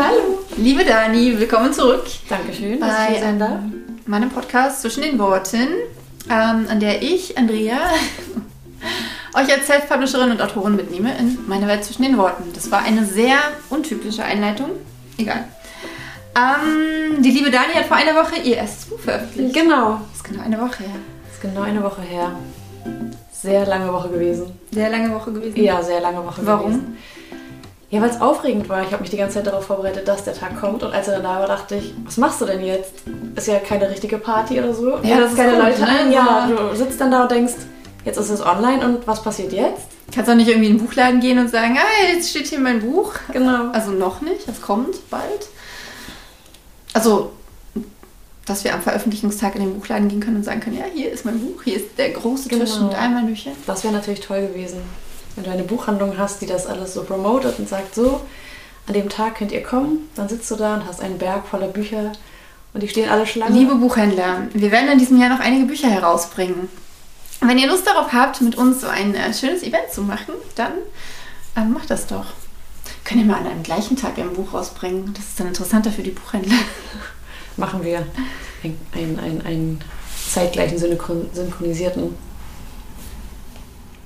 Hallo. Liebe Dani, willkommen zurück. Dankeschön, dass bei, ich hier sein darf. meinem Podcast zwischen den Worten, ähm, an der ich, Andrea, euch als Self-Publisherin und Autorin mitnehme in meine Welt zwischen den Worten. Das war eine sehr untypische Einleitung. Egal. Ähm, die liebe Dani hat vor einer Woche ihr erstes Buch veröffentlicht. Genau. Das ist genau eine Woche her. Das ist genau eine Woche her. Sehr lange Woche gewesen. Sehr lange Woche gewesen? Ja, sehr lange Woche Warum? gewesen. Ja, weil es aufregend war. Ich habe mich die ganze Zeit darauf vorbereitet, dass der Tag kommt. Und als er dann da war, dachte ich, was machst du denn jetzt? Ist ja keine richtige Party oder so. Ja, das ist keine Leute ne? ein. Ja, du sitzt dann da und denkst, jetzt ist es online und was passiert jetzt? Kannst auch nicht irgendwie in den Buchladen gehen und sagen, ah, jetzt steht hier mein Buch. Genau. Also noch nicht, das kommt bald. Also, dass wir am Veröffentlichungstag in den Buchladen gehen können und sagen können, ja, hier ist mein Buch, hier ist der große Tisch Genau. mit einmal Büchern. Das wäre natürlich toll gewesen, wenn du eine Buchhandlung hast, die das alles so promotet und sagt, so, an dem Tag könnt ihr kommen, dann sitzt du da und hast einen Berg voller Bücher und die stehen alle Schlange. Liebe Buchhändler, wir werden in diesem Jahr noch einige Bücher herausbringen. Wenn ihr Lust darauf habt, mit uns so ein äh, schönes Event zu machen, dann ähm, macht das doch. Könnt ihr mal an einem gleichen Tag ein Buch rausbringen. Das ist dann interessanter für die Buchhändler. Machen wir einen, einen, einen, einen zeitgleichen synchron synchronisierten.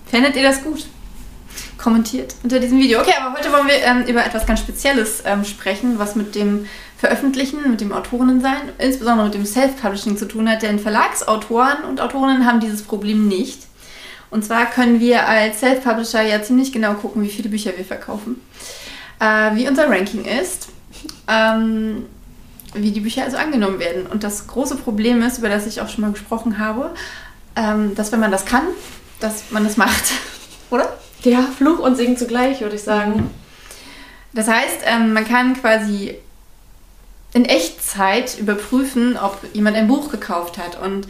Fändet ihr das gut? Kommentiert unter diesem Video. Okay, aber heute wollen wir ähm, über etwas ganz Spezielles ähm, sprechen, was mit dem Veröffentlichen, mit dem Autorinnensein, insbesondere mit dem Self-Publishing zu tun hat. Denn Verlagsautoren und Autorinnen haben dieses Problem nicht. Und zwar können wir als Self-Publisher ja ziemlich genau gucken, wie viele Bücher wir verkaufen, äh, wie unser Ranking ist, ähm, wie die Bücher also angenommen werden. Und das große Problem ist, über das ich auch schon mal gesprochen habe, ähm, dass wenn man das kann, dass man das macht. Oder? Ja, Fluch und Segen zugleich, würde ich sagen. Das heißt, ähm, man kann quasi in Echtzeit überprüfen, ob jemand ein Buch gekauft hat. Und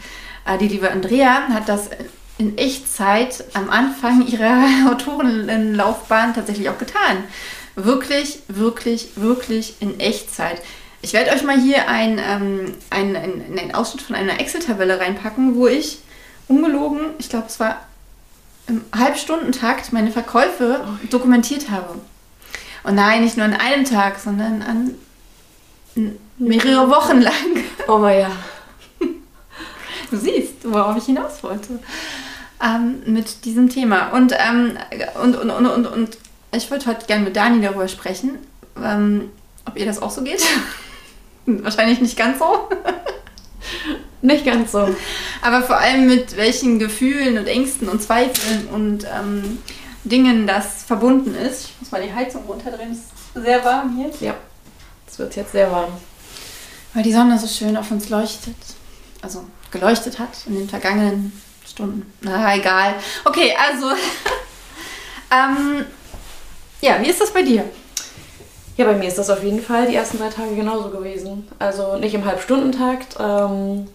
äh, die liebe Andrea hat das in Echtzeit am Anfang ihrer Autorinnenlaufbahn tatsächlich auch getan. Wirklich, wirklich, wirklich in Echtzeit. Ich werde euch mal hier ein, ähm, ein, ein, einen Ausschnitt von einer Excel-Tabelle reinpacken, wo ich ungelogen, ich glaube, es war im Halbstundentakt meine Verkäufe dokumentiert habe. Und nein, nicht nur an einem Tag, sondern an mehrere Wochen lang. Oh ja. Du siehst, worauf ich hinaus wollte. Ähm, mit diesem Thema. Und, ähm, und, und, und, und, und ich wollte heute gerne mit Dani darüber sprechen, ähm, ob ihr das auch so geht. Wahrscheinlich nicht ganz so. Nicht ganz so. Aber vor allem mit welchen Gefühlen und Ängsten und Zweifeln und ähm, Dingen das verbunden ist. Ich muss mal die Heizung runterdrehen, es ist sehr warm hier. Ja. Es wird jetzt sehr warm. Weil die Sonne so schön auf uns leuchtet. Also geleuchtet hat in den vergangenen Stunden. Na, egal. Okay, also. ähm, ja, wie ist das bei dir? Ja, bei mir ist das auf jeden Fall die ersten drei Tage genauso gewesen. Also nicht im Halbstundentakt, ähm,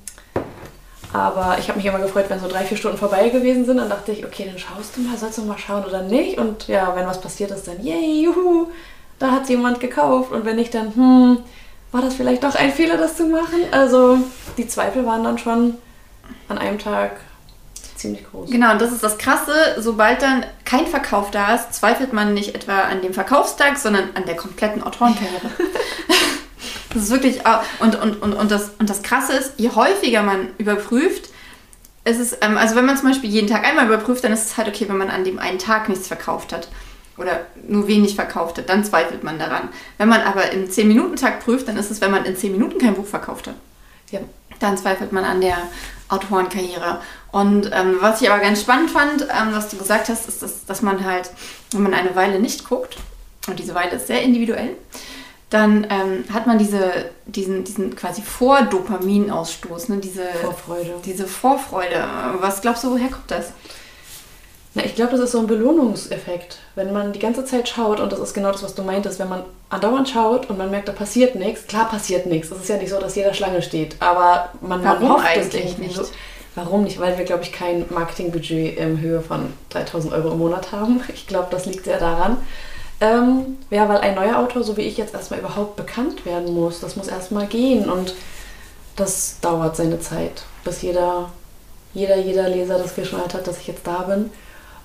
aber ich habe mich immer gefreut, wenn so drei, vier Stunden vorbei gewesen sind. Dann dachte ich, okay, dann schaust du mal, sollst du mal schauen oder nicht? Und ja, wenn was passiert ist, dann yay, juhu, da hat jemand gekauft. Und wenn nicht, dann, hm, war das vielleicht doch ein Fehler, das zu machen? Also die Zweifel waren dann schon an einem Tag ziemlich groß. Genau, und das ist das Krasse. Sobald dann kein Verkauf da ist, zweifelt man nicht etwa an dem Verkaufstag, sondern an der kompletten Autorenkarriere. das ist wirklich. Und, und, und, und, das, und das Krasse ist, je häufiger man überprüft, es ist, ähm, also wenn man zum Beispiel jeden Tag einmal überprüft, dann ist es halt okay, wenn man an dem einen Tag nichts verkauft hat. Oder nur wenig verkauft hat, dann zweifelt man daran. Wenn man aber im 10-Minuten-Tag prüft, dann ist es, wenn man in 10 Minuten kein Buch verkauft hat Ja. dann zweifelt man an der Autorenkarriere. Und ähm, was ich aber ganz spannend fand, ähm, was du gesagt hast, ist, dass, dass man halt, wenn man eine Weile nicht guckt, und diese Weile ist sehr individuell, dann ähm, hat man diese, diesen, diesen quasi Vordopaminausstoß, ne? diese, Vorfreude. diese Vorfreude. Was glaubst du, woher kommt das? Na, ich glaube, das ist so ein Belohnungseffekt. Wenn man die ganze Zeit schaut, und das ist genau das, was du meintest, wenn man andauernd schaut und man merkt, da passiert nichts, klar passiert nichts. Es ist ja nicht so, dass jeder Schlange steht, aber man, man Warum hofft es eigentlich nicht? So. Warum nicht? Weil wir, glaube ich, kein Marketingbudget in Höhe von 3000 Euro im Monat haben. Ich glaube, das liegt sehr daran. Ähm, ja, weil ein neuer Autor, so wie ich jetzt erstmal überhaupt bekannt werden muss, das muss erstmal gehen und das dauert seine Zeit, bis jeder, jeder, jeder Leser das geschnallt hat, dass ich jetzt da bin.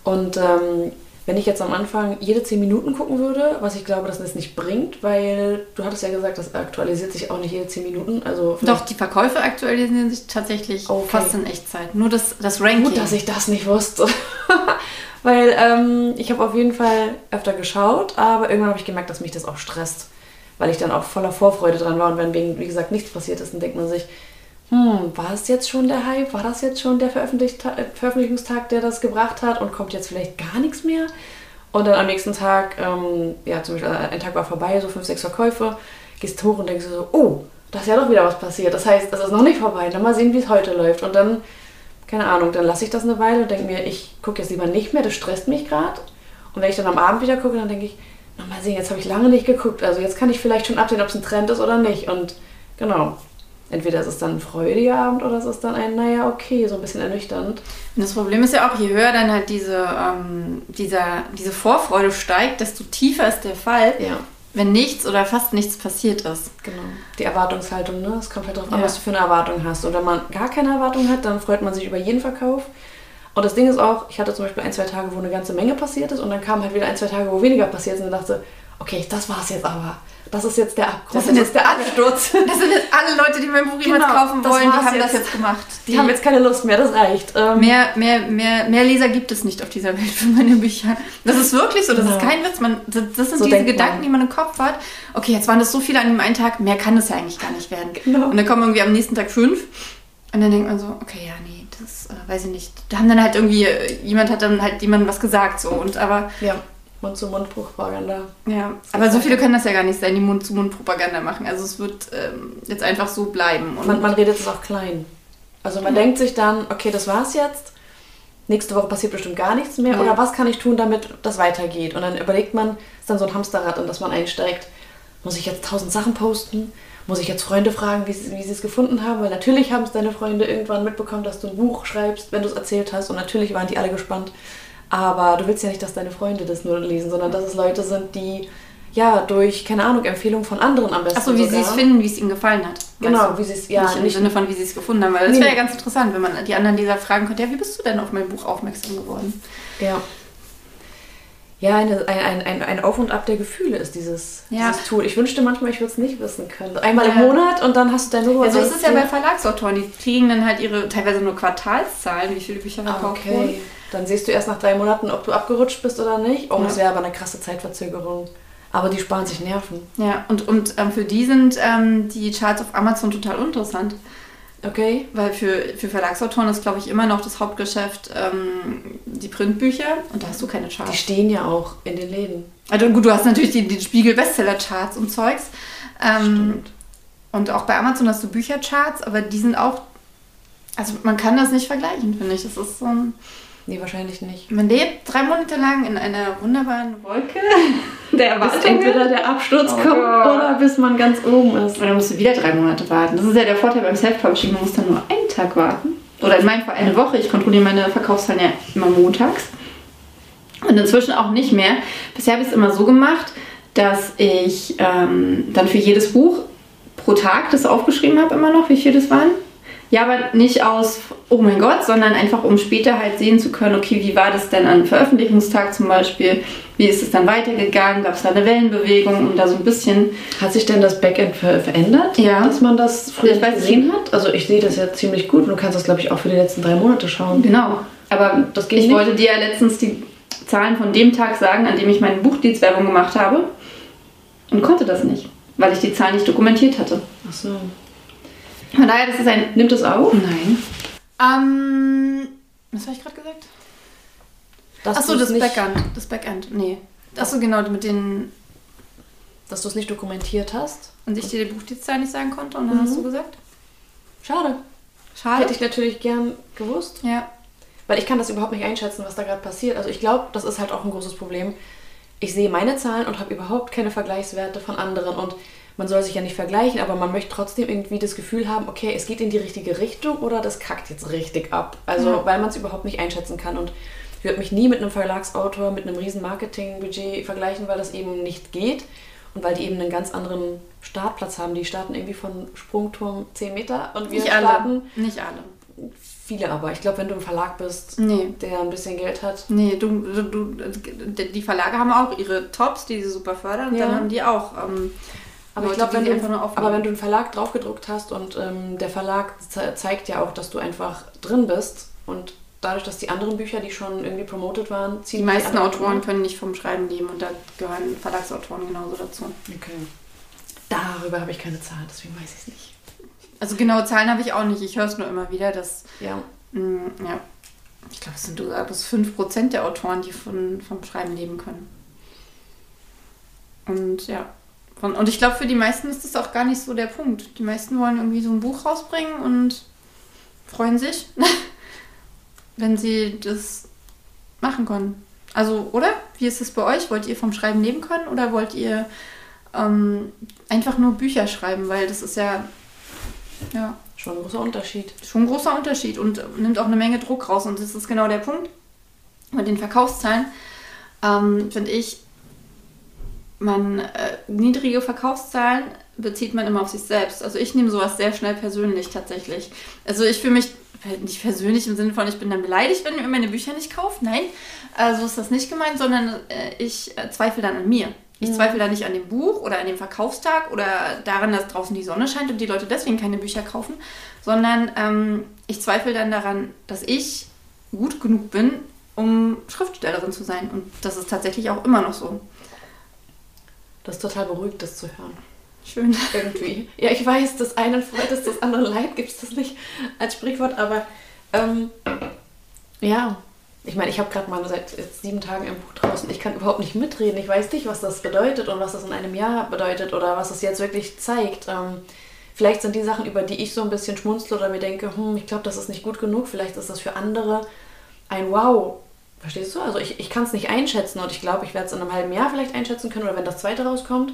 Und ähm, wenn ich jetzt am Anfang jede 10 Minuten gucken würde, was ich glaube, dass das nicht bringt, weil du hattest ja gesagt, das aktualisiert sich auch nicht jede 10 Minuten. Also Doch, die Verkäufe aktualisieren sich tatsächlich okay. fast in Echtzeit. Nur das, das Ranking. Gut, dass ich das nicht wusste. weil ähm, ich habe auf jeden Fall öfter geschaut, aber irgendwann habe ich gemerkt, dass mich das auch stresst. Weil ich dann auch voller Vorfreude dran war und wenn, wie gesagt, nichts passiert ist, dann denkt man sich, hm, war es jetzt schon der Hype? War das jetzt schon der Veröffentlichungstag, der das gebracht hat und kommt jetzt vielleicht gar nichts mehr? Und dann am nächsten Tag, ähm, ja, zum Beispiel ein Tag war vorbei, so fünf, sechs Verkäufe, gehst hoch und denkst so, oh, da ist ja doch wieder was passiert. Das heißt, es ist noch nicht vorbei. Dann mal sehen, wie es heute läuft. Und dann, keine Ahnung, dann lasse ich das eine Weile und denke mir, ich gucke jetzt lieber nicht mehr, das stresst mich gerade. Und wenn ich dann am Abend wieder gucke, dann denke ich, nochmal sehen, jetzt habe ich lange nicht geguckt. Also jetzt kann ich vielleicht schon absehen, ob es ein Trend ist oder nicht. Und genau, entweder ist es dann ein freudiger Abend oder es ist dann ein, naja, okay, so ein bisschen ernüchternd. Und das Problem ist ja auch, je höher dann halt diese, ähm, dieser, diese Vorfreude steigt, desto tiefer ist der Fall, ja. Wenn nichts oder fast nichts passiert ist. Genau. Die Erwartungshaltung, ne? Es kommt halt darauf an, ja. was du für eine Erwartung hast. Und wenn man gar keine Erwartung hat, dann freut man sich über jeden Verkauf. Und das Ding ist auch, ich hatte zum Beispiel ein, zwei Tage, wo eine ganze Menge passiert ist und dann kamen halt wieder ein, zwei Tage, wo weniger passiert ist und dann dachte, okay, das war's jetzt aber das ist jetzt der Abgrund. Das, sind jetzt der Absturz. Das sind jetzt alle Leute, die mein Buch genau, jemals kaufen wollen, die haben jetzt. das jetzt gemacht. Die, die, haben jetzt keine Lust mehr, das reicht. Ähm mehr, mehr, mehr, mehr Leser gibt es nicht auf dieser Welt für meine Bücher. Das ist wirklich so, das genau. ist kein Witz. Man, das, das sind so diese Gedanken, man. die man im Kopf hat. Okay, jetzt waren das so viele an dem einen Tag, mehr kann es ja eigentlich gar nicht werden. Genau. Und dann kommen irgendwie am nächsten Tag fünf. Und dann denkt man so, okay, ja, nee, das äh, weiß ich nicht. Da haben dann halt irgendwie, äh, jemand hat dann halt jemandem was gesagt so. Und aber ja. Mund-zu-Mund-Propaganda. Ja, aber so viele können das ja gar nicht sein, die Mund-zu-Mund-Propaganda machen. Also es wird ähm, jetzt einfach so bleiben. Und man, man redet es auch klein. Also man ja. denkt sich dann, okay, das war's jetzt. Nächste Woche passiert bestimmt gar nichts mehr. Ja. Oder was kann ich tun, damit das weitergeht? Und dann überlegt man, ist dann so ein Hamsterrad, in das man einsteigt. Muss ich jetzt tausend Sachen posten? Muss ich jetzt Freunde fragen, wie, wie sie es gefunden haben? Weil natürlich haben es deine Freunde irgendwann mitbekommen, dass du ein Buch schreibst, wenn du es erzählt hast. Und natürlich waren die alle gespannt. Aber du willst ja nicht, dass deine Freunde das nur lesen, sondern dass es Leute sind, die ja durch, keine Ahnung, Empfehlungen von anderen am besten. Achso, wie sie es finden, wie es ihnen gefallen hat. Genau, wie sie es, ja. Nicht im nicht Sinne von, wie sie es gefunden haben, weil das nee. wäre ja ganz interessant, wenn man die anderen Leser fragen könnte, ja, wie bist du denn auf mein Buch aufmerksam geworden? Ja. Ja, eine, ein, ein, ein Auf und Ab der Gefühle ist dieses, ja. dieses Tool. Ich wünschte manchmal, ich würde es nicht wissen können. Einmal ja. im Monat und dann hast du deine Ruhe. Ja, so ist es ja bei Verlagsautoren. Die kriegen dann halt ihre teilweise nur Quartalszahlen, wie viele Bücher verkauft okay. wurden. Dann siehst du erst nach drei Monaten, ob du abgerutscht bist oder nicht. Oh, ja. das wäre aber eine krasse Zeitverzögerung. Aber die sparen sich Nerven. Ja, und, und ähm, für die sind ähm, die Charts auf Amazon total interessant. Okay. Weil für, für Verlagsautoren ist, glaube ich, immer noch das Hauptgeschäft ähm, die Printbücher und da hast du keine Charts. Die stehen ja auch in den Läden. Also gut, du hast natürlich die, die Spiegel-Bestseller-Charts und Zeugs. Ähm, Stimmt. Und auch bei Amazon hast du Büchercharts, aber die sind auch. Also man kann das nicht vergleichen, finde ich. Das ist so ein. Nee, wahrscheinlich nicht. Man lebt drei Monate lang in einer wunderbaren Wolke der Erwartung. Bis entweder der Absturz oh kommt oder bis man ganz oben ist. Und dann musst du wieder drei Monate warten. Das ist ja der Vorteil beim Self-Publishing. Man muss dann nur einen Tag warten. Oder in meinem Fall eine Woche. Ich kontrolliere meine Verkaufszahlen ja immer montags. Und inzwischen auch nicht mehr. Bisher habe ich es immer so gemacht, dass ich ähm, dann für jedes Buch pro Tag das aufgeschrieben habe, immer noch, wie viel das waren. Ja, aber nicht aus, oh mein Gott, sondern einfach, um später halt sehen zu können, okay, wie war das denn an Veröffentlichungstag zum Beispiel? Wie ist es dann weitergegangen? Gab es da eine Wellenbewegung? Und da so ein bisschen. Hat sich denn das Backend ver verändert? Ja. Dass man das früher gesehen hat? Also ich sehe das ja ziemlich gut. Du kannst das, glaube ich, auch für die letzten drei Monate schauen. Genau. Aber das geht ich nicht. wollte dir ja letztens die Zahlen von dem Tag sagen, an dem ich meine Buchdienstwerbung gemacht habe. Und konnte das nicht, weil ich die Zahlen nicht dokumentiert hatte. Ach so. Von daher, das ist ein. Nimmt es auf? Nein. Ähm, was habe ich gerade gesagt? Achso, das Backend. Das Backend, nee. Achso, genau, mit den. Dass du es nicht dokumentiert hast. Und ich dir die Buchdienstzahl nicht sagen konnte und dann mhm. hast du gesagt? Schade. Schade. Hätte ich natürlich gern gewusst. Ja. Weil ich kann das überhaupt nicht einschätzen, was da gerade passiert. Also ich glaube, das ist halt auch ein großes Problem. Ich sehe meine Zahlen und habe überhaupt keine Vergleichswerte von anderen. Und man soll sich ja nicht vergleichen, aber man möchte trotzdem irgendwie das Gefühl haben, okay, es geht in die richtige Richtung oder das kackt jetzt richtig ab. Also, ja. weil man es überhaupt nicht einschätzen kann. Und ich würde mich nie mit einem Verlagsautor, mit einem riesen Marketingbudget vergleichen, weil das eben nicht geht. Und weil die eben einen ganz anderen Startplatz haben. Die starten irgendwie von Sprungturm 10 Meter und wir nicht starten. Alle. Nicht alle. viele aber. Ich glaube, wenn du im Verlag bist, Nee. der ein bisschen Geld hat. Nee, du, du, du, die Verlage haben auch ihre Tops, die sie super fördern, und Ja. dann haben die auch. Ähm, Aber ich Leute, glaube, die wenn, du- aber wenn du einen Verlag draufgedruckt hast und ähm, der Verlag ze zeigt ja auch, dass du einfach drin bist und dadurch, dass die anderen Bücher, die schon irgendwie promotet waren, ziehen die meisten anderen Autoren können nicht vom Schreiben leben und da gehören Verlagsautoren genauso dazu. Okay. Darüber habe ich keine Zahl, deswegen weiß ich es nicht. Also genaue Zahlen habe ich auch nicht. Ich höre es nur immer wieder, dass, Ja. mh, ja, ich glaube, es sind sogar bis 5% der Autoren, die von, vom Schreiben leben können. Und ja, und ich glaube, für die meisten ist das auch gar nicht so der Punkt. Die meisten wollen irgendwie so ein Buch rausbringen und freuen sich, wenn sie das machen können. Also, oder? Wie ist es bei euch? Wollt ihr vom Schreiben leben können oder wollt ihr ähm, einfach nur Bücher schreiben? Weil das ist ja, ja Schon ein großer Unterschied. schon ein großer Unterschied und nimmt auch eine Menge Druck raus. Und das ist genau der Punkt. Mit den Verkaufszahlen ähm, finde ich, man äh, niedrige Verkaufszahlen bezieht man immer auf sich selbst. Also ich nehme sowas sehr schnell persönlich tatsächlich. Also ich fühle mich äh, nicht persönlich im Sinne von, ich bin dann beleidigt, wenn ihr meine Bücher nicht kauft. Nein, äh, so ist das nicht gemeint, sondern äh, ich äh, zweifle dann an mir. Ich Mhm. zweifle da nicht an dem Buch oder an dem Verkaufstag oder daran, dass draußen die Sonne scheint und die Leute deswegen keine Bücher kaufen, sondern ähm, ich zweifle dann daran, dass ich gut genug bin, um Schriftstellerin zu sein. Und das ist tatsächlich auch immer noch so. Das ist total beruhigt, das zu hören. Schön. Irgendwie. Ja, ich weiß, das einen freut es, das andere leid, gibt es das nicht als Sprichwort, aber ähm, ja. Ich meine, ich habe gerade mal seit jetzt sieben Tagen ein Buch draußen. Ich kann überhaupt nicht mitreden. Ich weiß nicht, was das bedeutet und was das in einem Jahr bedeutet oder was es jetzt wirklich zeigt. Ähm, vielleicht sind die Sachen, über die ich so ein bisschen schmunzle oder mir denke, hm, ich glaube, das ist nicht gut genug. Vielleicht ist das für andere ein Wow. Verstehst du? Also ich, ich kann es nicht einschätzen und ich glaube, ich werde es in einem halben Jahr vielleicht einschätzen können oder wenn das zweite rauskommt,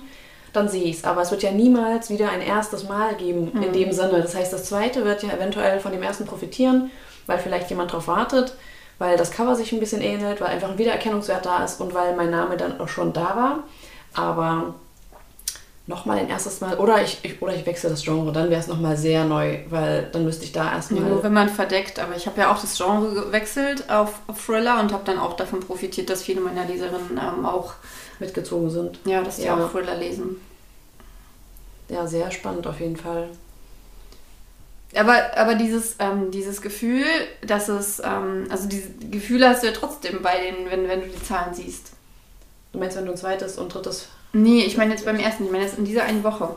dann sehe ich es. Aber es wird ja niemals wieder ein erstes Mal geben in dem Sinne. Das heißt, das zweite wird ja eventuell von dem ersten profitieren, weil vielleicht jemand drauf wartet, weil das Cover sich ein bisschen ähnelt, weil einfach ein Wiedererkennungswert da ist und weil mein Name dann auch schon da war. Aber nochmal ein erstes Mal, oder ich, ich, oder ich wechsle das Genre, dann wäre es nochmal sehr neu, weil dann müsste ich da erstmal. Nur wenn man verdeckt, aber ich habe ja auch das Genre gewechselt auf, auf Thriller und habe dann auch davon profitiert, dass viele meiner Leserinnen ähm, auch, mitgezogen sind. ja, dass die Ja. auch Thriller lesen. Ja, sehr spannend auf jeden Fall. Aber, aber dieses, ähm, dieses Gefühl, dass es, ähm, also diese Gefühle hast du ja trotzdem bei den, wenn, wenn du die Zahlen siehst. Du meinst, wenn du ein zweites und drittes. Nee, ich meine jetzt beim ersten, ich meine jetzt in dieser einen Woche.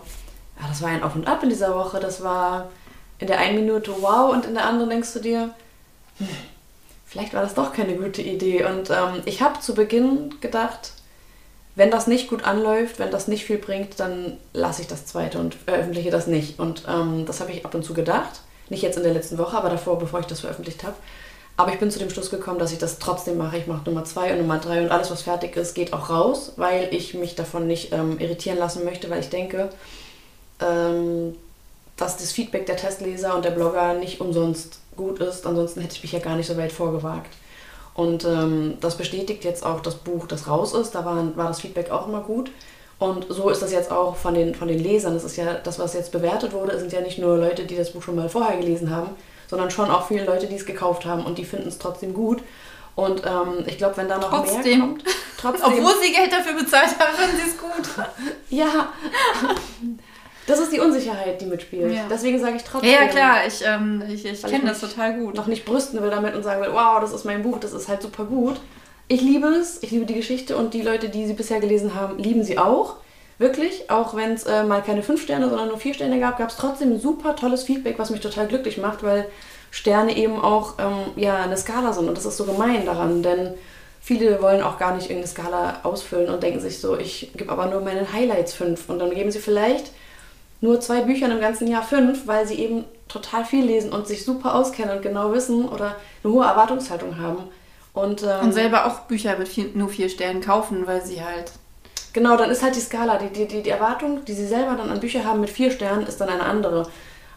Ja, das war ein Auf und Ab in dieser Woche. Das war in der einen Minute wow und in der anderen denkst du dir, hm, vielleicht war das doch keine gute Idee. Und ähm, ich habe zu Beginn gedacht, wenn das nicht gut anläuft, wenn das nicht viel bringt, dann lasse ich das zweite und veröffentliche das nicht. Und ähm, das habe ich ab und zu gedacht. Nicht jetzt in der letzten Woche, aber davor, bevor ich das veröffentlicht habe. Aber ich bin zu dem Schluss gekommen, dass ich das trotzdem mache. Ich mache Nummer zwei und Nummer drei und alles, was fertig ist, geht auch raus, weil ich mich davon nicht ähm, irritieren lassen möchte, weil ich denke, ähm, dass das Feedback der Testleser und der Blogger nicht umsonst gut ist. Ansonsten hätte ich mich ja gar nicht so weit vorgewagt. Und ähm, das bestätigt jetzt auch das Buch, das raus ist. Da war, war das Feedback auch immer gut. Und so ist das jetzt auch von den, von den Lesern. Das ist ja das, was jetzt bewertet wurde, sind ja nicht nur Leute, die das Buch schon mal vorher gelesen haben, sondern schon auch viele Leute, die es gekauft haben und die finden es trotzdem gut. Und ähm, ich glaube, wenn da noch mehr Trotzdem. kommt, trotzdem, Obwohl sie Geld dafür bezahlt haben, finden sie es gut. ja, das ist die Unsicherheit, die mitspielt. Ja. Deswegen sage ich trotzdem. Ja, ja, klar, ich, ähm, ich, ich kenne das total gut. noch nicht brüsten will damit und sagen will, wow, das ist mein Buch, das ist halt super gut. Ich liebe es, ich liebe die Geschichte und die Leute, die sie bisher gelesen haben, lieben sie auch. Wirklich, auch wenn es äh, mal keine fünf Sterne, sondern nur vier Sterne gab, gab es trotzdem super tolles Feedback, was mich total glücklich macht, weil Sterne eben auch ähm, ja, eine Skala sind und das ist so gemein daran, denn viele wollen auch gar nicht irgendeine Skala ausfüllen und denken sich so, ich gebe aber nur meinen Highlights fünf und dann geben sie vielleicht nur zwei Büchern im ganzen Jahr fünf, weil sie eben total viel lesen und sich super auskennen und genau wissen oder eine hohe Erwartungshaltung haben. Und, ähm, Und selber auch Bücher mit vier, nur vier Sternen kaufen, weil sie halt. Genau, dann ist halt die Skala, die, die, die, die Erwartung, die sie selber dann an Bücher haben mit vier Sternen, ist dann eine andere.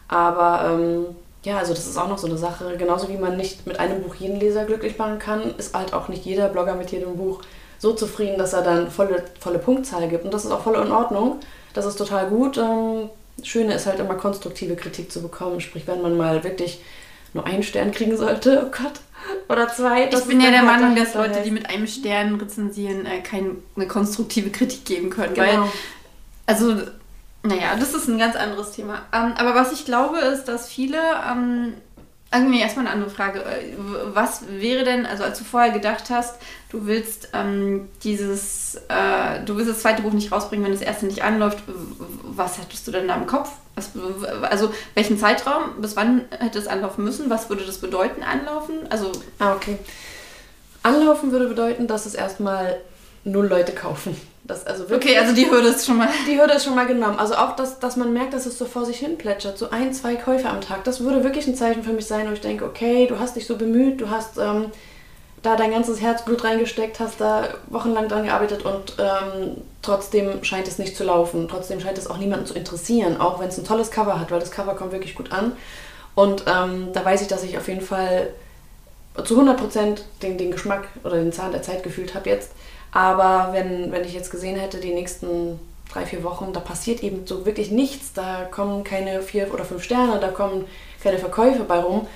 Aber ähm, ja, also das ist auch noch so eine Sache. Genauso wie man nicht mit einem Buch jeden Leser glücklich machen kann, ist halt auch nicht jeder Blogger mit jedem Buch so zufrieden, dass er dann volle, volle Punktzahl gibt. Und das ist auch voll in Ordnung. Das ist total gut. Ähm, Schöne ist halt immer konstruktive Kritik zu bekommen. Sprich, wenn man mal wirklich nur einen Stern kriegen sollte. Oh Gott. Oder zwei. Ich bin ja der Meinung, dass Leute, die mit einem Stern rezensieren, äh, keine konstruktive Kritik geben können. Genau. Weil, also, naja, das ist ein ganz anderes Thema. Ähm, aber was ich glaube, ist, dass viele ähm, irgendwie erstmal eine andere Frage. Äh, was wäre denn, also als du vorher gedacht hast, du willst ähm, dieses, äh, du willst das zweite Buch nicht rausbringen, wenn das erste nicht anläuft, was hattest du denn da im Kopf? Was, also welchen Zeitraum, bis wann hätte es anlaufen müssen? Was würde das bedeuten, anlaufen? Also, ah, okay. Anlaufen würde bedeuten, dass es erstmal null Leute kaufen. Das also wirklich, okay, also die Hürde ist schon mal. Die Hürde ist schon mal genommen. Also auch, dass, dass man merkt, dass es so vor sich hin plätschert. So ein, zwei Käufe am Tag. Das würde wirklich ein Zeichen für mich sein, wo ich denke, okay, du hast dich so bemüht, du hast ähm, da dein ganzes Herzblut reingesteckt, hast da wochenlang dran gearbeitet und ähm, trotzdem scheint es nicht zu laufen. Trotzdem scheint es auch niemanden zu interessieren, auch wenn es ein tolles Cover hat, weil das Cover kommt wirklich gut an. Und ähm, da weiß ich, dass ich auf jeden Fall zu 100% den, den Geschmack oder den Zahn der Zeit gefühlt habe jetzt. Aber wenn, wenn ich jetzt gesehen hätte, die nächsten drei, vier Wochen, da passiert eben so wirklich nichts, da kommen keine vier oder fünf Sterne, da kommen keine Verkäufe bei rum,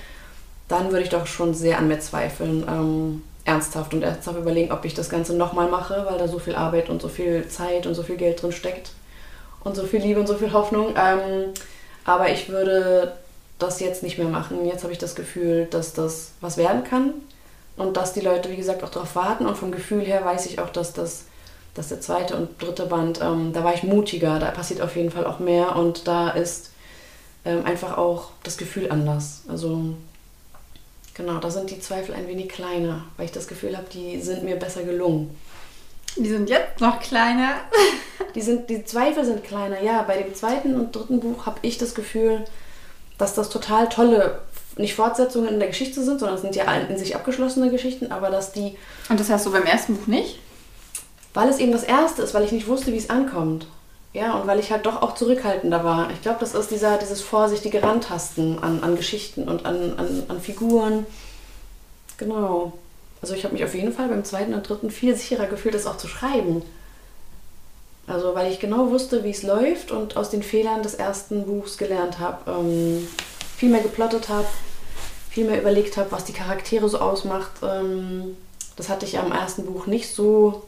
dann würde ich doch schon sehr an mir zweifeln. Ähm, ernsthaft und ernsthaft überlegen, ob ich das Ganze nochmal mache, weil da so viel Arbeit und so viel Zeit und so viel Geld drin steckt und so viel Liebe und so viel Hoffnung. Ähm, aber ich würde das jetzt nicht mehr machen. Jetzt habe ich das Gefühl, dass das was werden kann und dass die Leute, wie gesagt, auch darauf warten. Und vom Gefühl her weiß ich auch, dass das dass der zweite und dritte Band, ähm, da war ich mutiger, da passiert auf jeden Fall auch mehr und da ist ähm, einfach auch das Gefühl anders. Also genau, da sind die Zweifel ein wenig kleiner, weil ich das Gefühl habe, die sind mir besser gelungen. Die sind jetzt noch kleiner. die, sind, die Zweifel sind kleiner, ja. Bei dem zweiten und dritten Buch habe ich das Gefühl, dass das total tolle nicht Fortsetzungen in der Geschichte sind, sondern es sind ja in sich abgeschlossene Geschichten, aber dass die. Und das hast du beim ersten Buch nicht? Weil es eben das erste ist, weil ich nicht wusste, wie es ankommt. Ja, und weil ich halt doch auch zurückhaltender war. Ich glaube, das ist dieser, dieses vorsichtige Rantasten an, an Geschichten und an, an, an Figuren. Genau. Also ich habe mich auf jeden Fall beim zweiten und dritten viel sicherer gefühlt, das auch zu schreiben. Also weil ich genau wusste, wie es läuft und aus den Fehlern des ersten Buchs gelernt habe. Ähm, viel mehr geplottet habe, viel mehr überlegt habe, was die Charaktere so ausmacht. Ähm, das hatte ich am ersten Buch nicht so,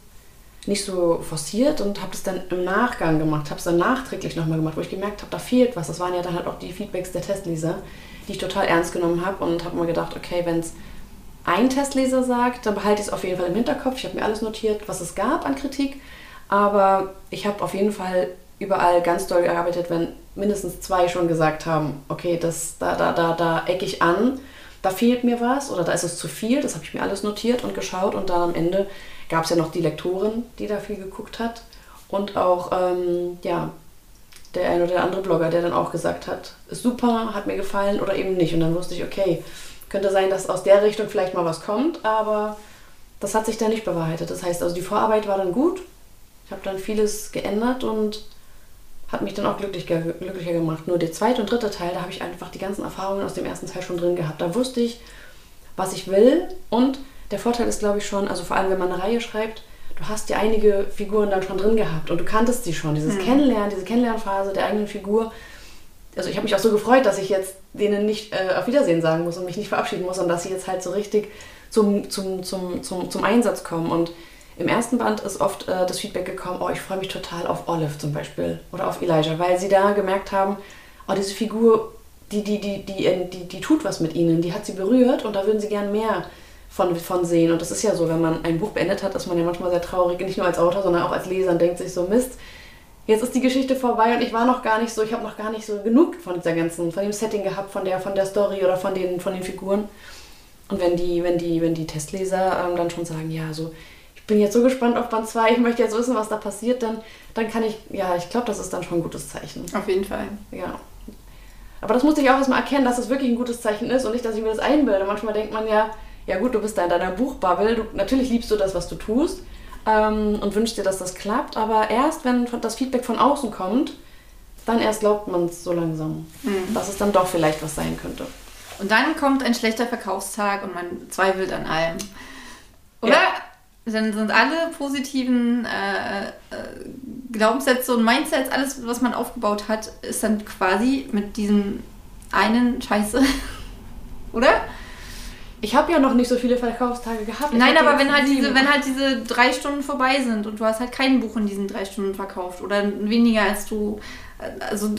nicht so forciert und habe das dann im Nachgang gemacht, habe es dann nachträglich nochmal gemacht, wo ich gemerkt habe, da fehlt was. Das waren ja dann halt auch die Feedbacks der Testleser, die ich total ernst genommen habe und habe mir gedacht, okay, wenn es ein Testleser sagt, dann behalte ich es auf jeden Fall im Hinterkopf. Ich habe mir alles notiert, was es gab an Kritik, aber ich habe auf jeden Fall überall ganz doll gearbeitet, wenn mindestens zwei schon gesagt haben, okay, das, da, da, da, da ecke ich an, da fehlt mir was oder da ist es zu viel. Das habe ich mir alles notiert und geschaut und dann am Ende gab es ja noch die Lektorin, die da viel geguckt hat und auch, ähm, ja, der ein oder der andere Blogger, der dann auch gesagt hat, ist super, hat mir gefallen oder eben nicht. Und dann wusste ich, okay, könnte sein, dass aus der Richtung vielleicht mal was kommt, aber das hat sich dann nicht bewahrheitet. Das heißt, also die Vorarbeit war dann gut. Ich habe dann vieles geändert und hat mich dann auch glücklicher, glücklicher gemacht. Nur der zweite und dritte Teil, da habe ich einfach die ganzen Erfahrungen aus dem ersten Teil schon drin gehabt. Da wusste ich, was ich will. Und der Vorteil ist, glaube ich, schon, also vor allem, wenn man eine Reihe schreibt, du hast ja einige Figuren dann schon drin gehabt und du kanntest sie schon. Dieses mhm. Kennenlernen, diese Kennenlernphase der eigenen Figur. Also ich habe mich auch so gefreut, dass ich jetzt denen nicht äh, auf Wiedersehen sagen muss und mich nicht verabschieden muss, sondern dass sie jetzt halt so richtig zum, zum, zum, zum, zum Einsatz kommen. Und im ersten Band ist oft äh, das Feedback gekommen, oh, ich freue mich total auf Olive zum Beispiel oder auf Elijah, weil sie da gemerkt haben, oh, diese Figur, die, die, die, die, die, die, die tut was mit ihnen, die hat sie berührt und da würden sie gern mehr von, von sehen. Und das ist ja so, wenn man ein Buch beendet hat, ist man ja manchmal sehr traurig, nicht nur als Autor, sondern auch als Leser und denkt sich so, Mist, jetzt ist die Geschichte vorbei und ich war noch gar nicht so, ich habe noch gar nicht so genug von dieser ganzen, von dem Setting gehabt, von der, von der Story oder von den, von den Figuren. Und wenn die, wenn die, wenn die Testleser ähm, dann schon sagen, ja, so, bin jetzt so gespannt auf Band 2, ich möchte jetzt wissen, was da passiert, dann, dann kann ich, ja, ich glaube, das ist dann schon ein gutes Zeichen. Auf jeden Fall. Ja. Aber das musste ich auch erstmal erkennen, dass es das wirklich ein gutes Zeichen ist und nicht, dass ich mir das einbilde. Manchmal denkt man ja, ja gut, du bist da in deiner Buchbubble, du, natürlich liebst du das, was du tust ähm, und wünschst dir, dass das klappt, aber erst, wenn das Feedback von außen kommt, dann erst glaubt man es so langsam, mhm. dass es dann doch vielleicht was sein könnte. Und dann kommt ein schlechter Verkaufstag und man zweifelt an allem. Oder? Ja dann sind alle positiven äh, äh, Glaubenssätze und Mindsets, alles, was man aufgebaut hat, ist dann quasi mit diesem einen Scheiße oder? Ich habe ja noch nicht so viele Verkaufstage gehabt. Ich Nein, aber wenn halt, diese, wenn halt diese drei Stunden vorbei sind und du hast halt kein Buch in diesen drei Stunden verkauft oder weniger als du. äh, Also,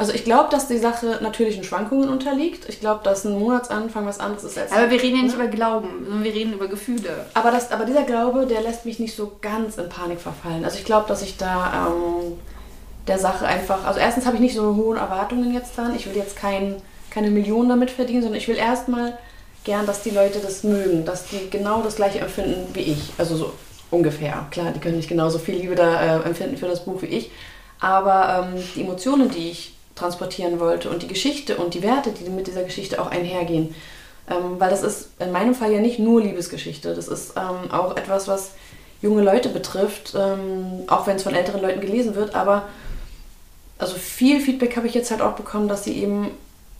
Also ich glaube, dass die Sache natürlichen Schwankungen unterliegt. Ich glaube, dass ein Monatsanfang was anderes ist als... aber wir reden ja nicht Ne? über Glauben, sondern wir reden über Gefühle. Aber, das, aber dieser Glaube, der lässt mich nicht so ganz in Panik verfallen. Also ich glaube, dass ich da ähm, der Sache einfach... Also erstens habe ich nicht so hohe Erwartungen jetzt dran. Ich will jetzt kein, keine Millionen damit verdienen, sondern ich will erstmal gern, dass die Leute das mögen, dass die genau das gleiche empfinden wie ich. Also so ungefähr. Klar, die können nicht genauso viel Liebe da äh, empfinden für das Buch wie ich. Aber ähm, die Emotionen, die ich transportieren wollte und die Geschichte und die Werte, die mit dieser Geschichte auch einhergehen, ähm, weil das ist in meinem Fall ja nicht nur Liebesgeschichte. Das ist ähm, auch etwas, was junge Leute betrifft, ähm, auch wenn es von älteren Leuten gelesen wird. Aber also viel Feedback habe ich jetzt halt auch bekommen, dass sie eben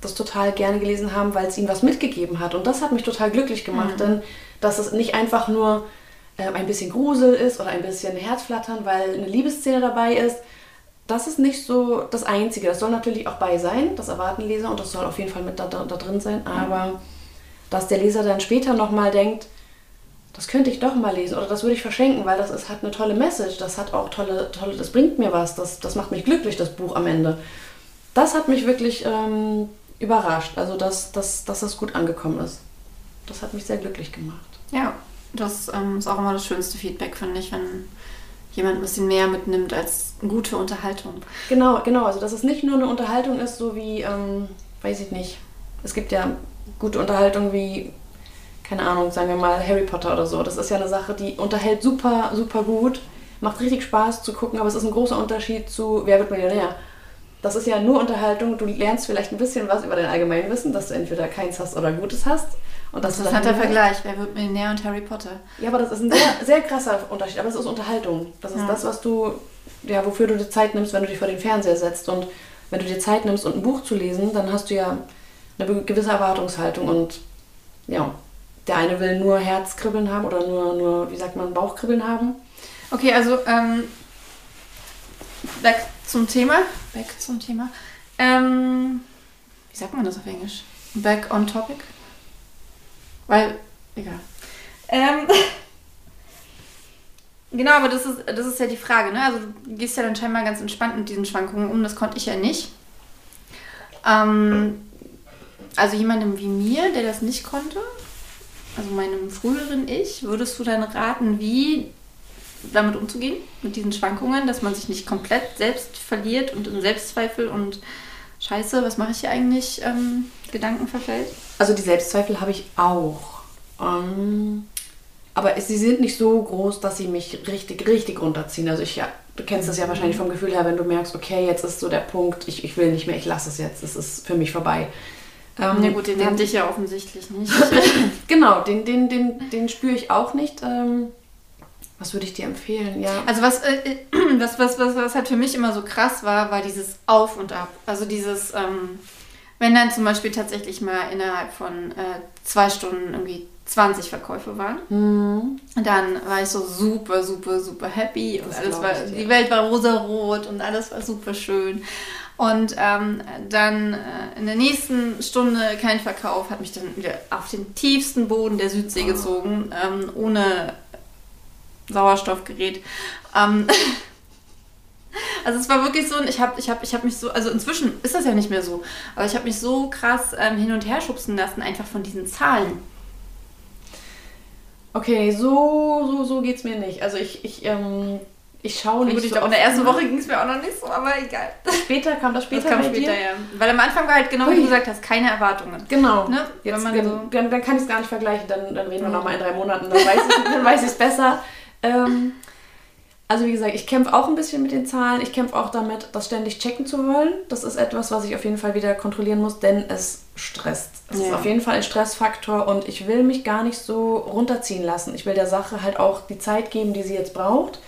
das total gerne gelesen haben, weil es ihnen was mitgegeben hat. Und das hat mich total glücklich gemacht, denn dass es nicht einfach nur ähm, ein bisschen Grusel ist oder ein bisschen Herzflattern, weil eine Liebesszene dabei ist. Das ist nicht so das Einzige. Das soll natürlich auch bei sein, das erwarten Leser und das soll auf jeden Fall mit da, da, da drin sein. Aber dass der Leser dann später nochmal denkt, das könnte ich doch mal lesen oder das würde ich verschenken, weil das ist, hat eine tolle Message, das hat auch tolle, tolle, das bringt mir was, das, das macht mich glücklich, das Buch am Ende. Das hat mich wirklich ähm, überrascht, also dass, dass, dass das gut angekommen ist. Das hat mich sehr glücklich gemacht. Ja, das ähm, ist auch immer das schönste Feedback, finde ich, wenn jemand ein bisschen mehr mitnimmt als gute Unterhaltung. Genau, genau, also dass es nicht nur eine Unterhaltung ist, so wie, ähm, weiß ich nicht, es gibt ja gute Unterhaltung wie, keine Ahnung, sagen wir mal Harry Potter oder so. Das ist ja eine Sache, die unterhält super, super gut, macht richtig Spaß zu gucken, aber es ist ein großer Unterschied zu Wer wird Millionär? Das ist ja nur Unterhaltung, du lernst vielleicht ein bisschen was über dein Allgemeinwissen, dass du entweder keins hast oder Gutes hast. Und Das der dann- Vergleich. Wer wird Millionär und Harry Potter? Ja, aber das ist ein sehr, sehr krasser Unterschied. Aber es ist Unterhaltung. Das ist Ja. das, was du, ja, wofür du dir Zeit nimmst, wenn du dich vor den Fernseher setzt. Und wenn du dir Zeit nimmst, und ein Buch zu lesen, dann hast du ja eine gewisse Erwartungshaltung. Und ja, der eine will nur Herzkribbeln haben oder nur, nur wie sagt man, Bauchkribbeln haben. Okay, also ähm, back zum Thema. Back zum Thema. Ähm, wie sagt man das auf Englisch? Back on topic? Weil, egal. Ähm, genau, aber das ist, das ist ja die Frage, ne? Also du gehst ja dann scheinbar ganz entspannt mit diesen Schwankungen um, das konnte ich ja nicht. Ähm, also jemandem wie mir, der das nicht konnte, also meinem früheren Ich, würdest du dann raten, wie damit umzugehen, mit diesen Schwankungen, dass man sich nicht komplett selbst verliert und in Selbstzweifel und Scheiße, was mache ich hier eigentlich, ähm, Gedanken verfällt? Also die Selbstzweifel habe ich auch. Ähm, aber es- sie sind nicht so groß, dass sie mich richtig, richtig runterziehen. Also ich, ja, du kennst das ja wahrscheinlich vom Gefühl her, wenn du merkst, okay, jetzt ist so der Punkt, ich, ich will nicht mehr, ich lasse es jetzt, es ist für mich vorbei. Ähm, Na gut, den hatte ich ja offensichtlich nicht. Genau, den, den, den, den spüre ich auch nicht. Ähm, was würde ich dir empfehlen? Ja. Also was, äh, was, was, was, was halt für mich immer so krass war, war dieses Auf und Ab. Also dieses, ähm, wenn dann zum Beispiel tatsächlich mal innerhalb von äh, zwei Stunden irgendwie 20 Verkäufe waren, Hm. dann war ich so super, super, super happy und Das alles war, ich die Welt war rosarot und alles war super schön. Und ähm, dann äh, in der nächsten Stunde kein Verkauf, hat mich dann wieder auf den tiefsten Boden der Südsee Oh. gezogen, ähm, ohne Sauerstoffgerät. Ähm, also es war wirklich so, und ich habe ich hab, ich hab mich so, also inzwischen ist das ja nicht mehr so, aber ich habe mich so krass ähm, hin und her schubsen lassen, einfach von diesen Zahlen. Okay, so, so, so geht es mir nicht. Also ich, ich, ähm, ich schaue nicht Gut, ich so in der ersten. Woche ging es mir auch noch nicht so, aber egal. Später kam das später Das kam später, dir? ja. Weil am Anfang war halt genau wie du gesagt hast, keine Erwartungen. Genau. Ne? Jetzt, so- dann, dann kann ich es gar nicht vergleichen, dann, dann reden wir Mhm. nochmal in drei Monaten, dann weiß ich es besser. Ähm, also wie gesagt, ich kämpfe auch ein bisschen mit den Zahlen. Ich kämpfe auch damit, das ständig checken zu wollen. Das ist etwas, was ich auf jeden Fall wieder kontrollieren muss, denn es stresst. Es ist Ja. auf jeden Fall ein Stressfaktor und ich will mich gar nicht so runterziehen lassen. Ich will der Sache halt auch die Zeit geben, die sie jetzt braucht.